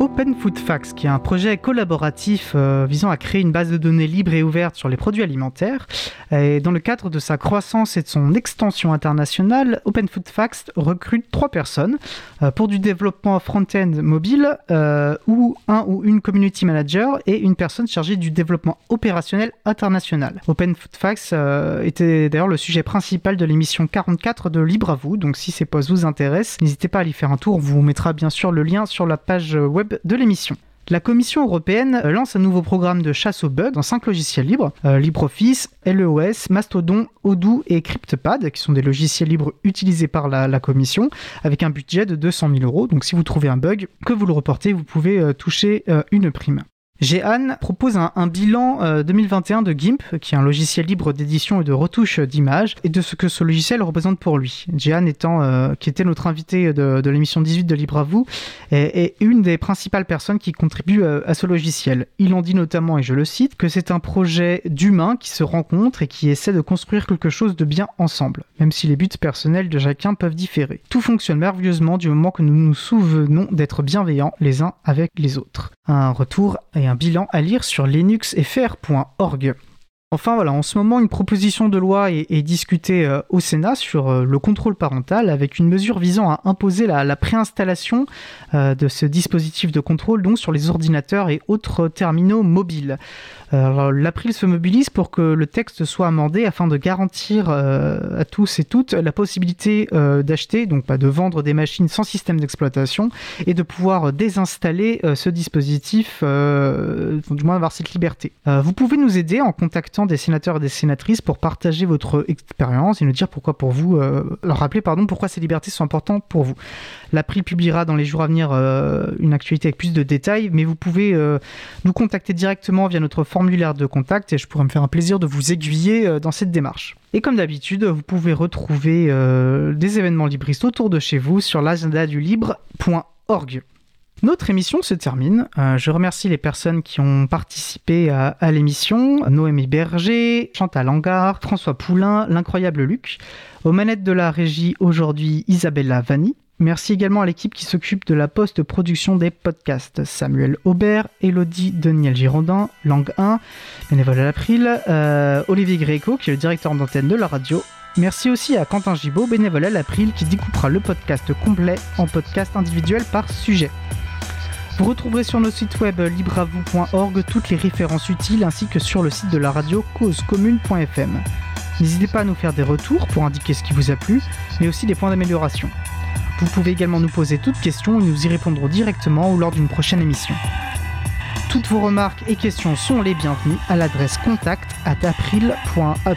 Open Food Facts, qui est un projet collaboratif euh, visant à créer une base de données libre et ouverte sur les produits alimentaires. Et dans le cadre de sa croissance et de son extension internationale, Open Food Facts recrute trois personnes euh, pour du développement front-end mobile euh, ou un ou une community manager et une personne chargée du développement opérationnel international. Open Food Facts était d'ailleurs le sujet principal de l'émission 44 de Libre à vous, donc si ces postes vous intéressent, n'hésitez pas à y faire un tour, on vous mettra bien sûr le lien sur la page web de l'émission. La Commission européenne lance un nouveau programme de chasse aux bugs dans 5 logiciels libres euh, LibreOffice, LEOS, Mastodon, Odoo et CryptPad, qui sont des logiciels libres utilisés par la, Commission, avec un budget de 200 000 euros. Donc si vous trouvez un bug, que vous le reportez, vous pouvez euh, toucher euh, une prime. Jehan propose un, bilan 2021 euh, de GIMP, qui est un logiciel libre d'édition et de retouche d'images, et de ce que ce logiciel représente pour lui. Jehan étant, euh, qui était notre invité de, l'émission 18 de Libre à vous, est, une des principales personnes qui contribuent euh, à ce logiciel. Il en dit notamment, et je le cite, que c'est un projet d'humains qui se rencontrent et qui essaient de construire quelque chose de bien ensemble, même si les buts personnels de chacun peuvent différer. Tout fonctionne merveilleusement du moment que nous nous souvenons d'être bienveillants les uns avec les autres. Un retour et un bilan à lire sur linuxfr.org. Enfin voilà, en ce moment, une proposition de loi est, discutée euh, au Sénat sur euh, le contrôle parental avec une mesure visant à imposer la, préinstallation euh, de ce dispositif de contrôle donc sur les ordinateurs et autres terminaux mobiles. L'April se mobilise pour que le texte soit amendé afin de garantir à tous et toutes la possibilité d'acheter, donc pas de vendre des machines sans système d'exploitation et de pouvoir désinstaller ce dispositif, du moins avoir cette liberté. vous pouvez nous aider en contactant des sénateurs et des sénatrices pour partager votre expérience et nous dire pourquoi pour vous, euh, leur rappeler pardon, pourquoi ces libertés sont importantes pour vous. L'April publiera dans les jours à venir euh, une actualité avec plus de détails, mais vous pouvez euh, nous contacter directement via notre formulaire de contact et je pourrais me faire un plaisir de vous aiguiller dans cette démarche. Et comme d'habitude, vous pouvez retrouver des événements libristes autour de chez vous sur l'agenda du libre.org. Notre émission se termine. Euh, je remercie les personnes qui ont participé à, l'émission. Noémie Berger, Chantal Angard, François Poulain, l'incroyable Luc. Aux manettes de la régie aujourd'hui, Isabella Vanni. Merci également à l'équipe qui s'occupe de la post-production des podcasts. Samuel Aubert, Elodie Daniel Girondin, Langue 1, bénévole à l'April, euh, Olivier Gréco qui est le directeur d'antenne de la radio. Merci aussi à Quentin Gibaud, bénévole à l'April, qui découpera le podcast complet en podcast individuel par sujet. Vous retrouverez sur nos sites web libravou.org toutes les références utiles ainsi que sur le site de la radio causecommune.fm. N'hésitez pas à nous faire des retours pour indiquer ce qui vous a plu, mais aussi des points d'amélioration. Vous pouvez également nous poser toutes questions et nous y répondrons directement ou lors d'une prochaine émission. Toutes vos remarques et questions sont les bienvenues à l'adresse contact at april. Euh, at.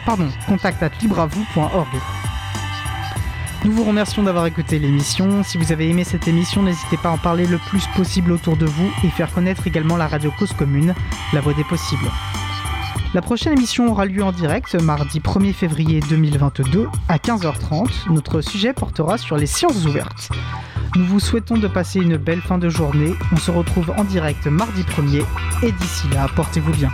Nous vous remercions d'avoir écouté l'émission. Si vous avez aimé cette émission, n'hésitez pas à en parler le plus possible autour de vous et faire connaître également la radio Cause Commune, la voix des possibles. La prochaine émission aura lieu en direct mardi 1er février 2022 à 15h30. Notre sujet portera sur les sciences ouvertes. Nous vous souhaitons de passer une belle fin de journée. On se retrouve en direct mardi 1er et d'ici là, portez-vous bien.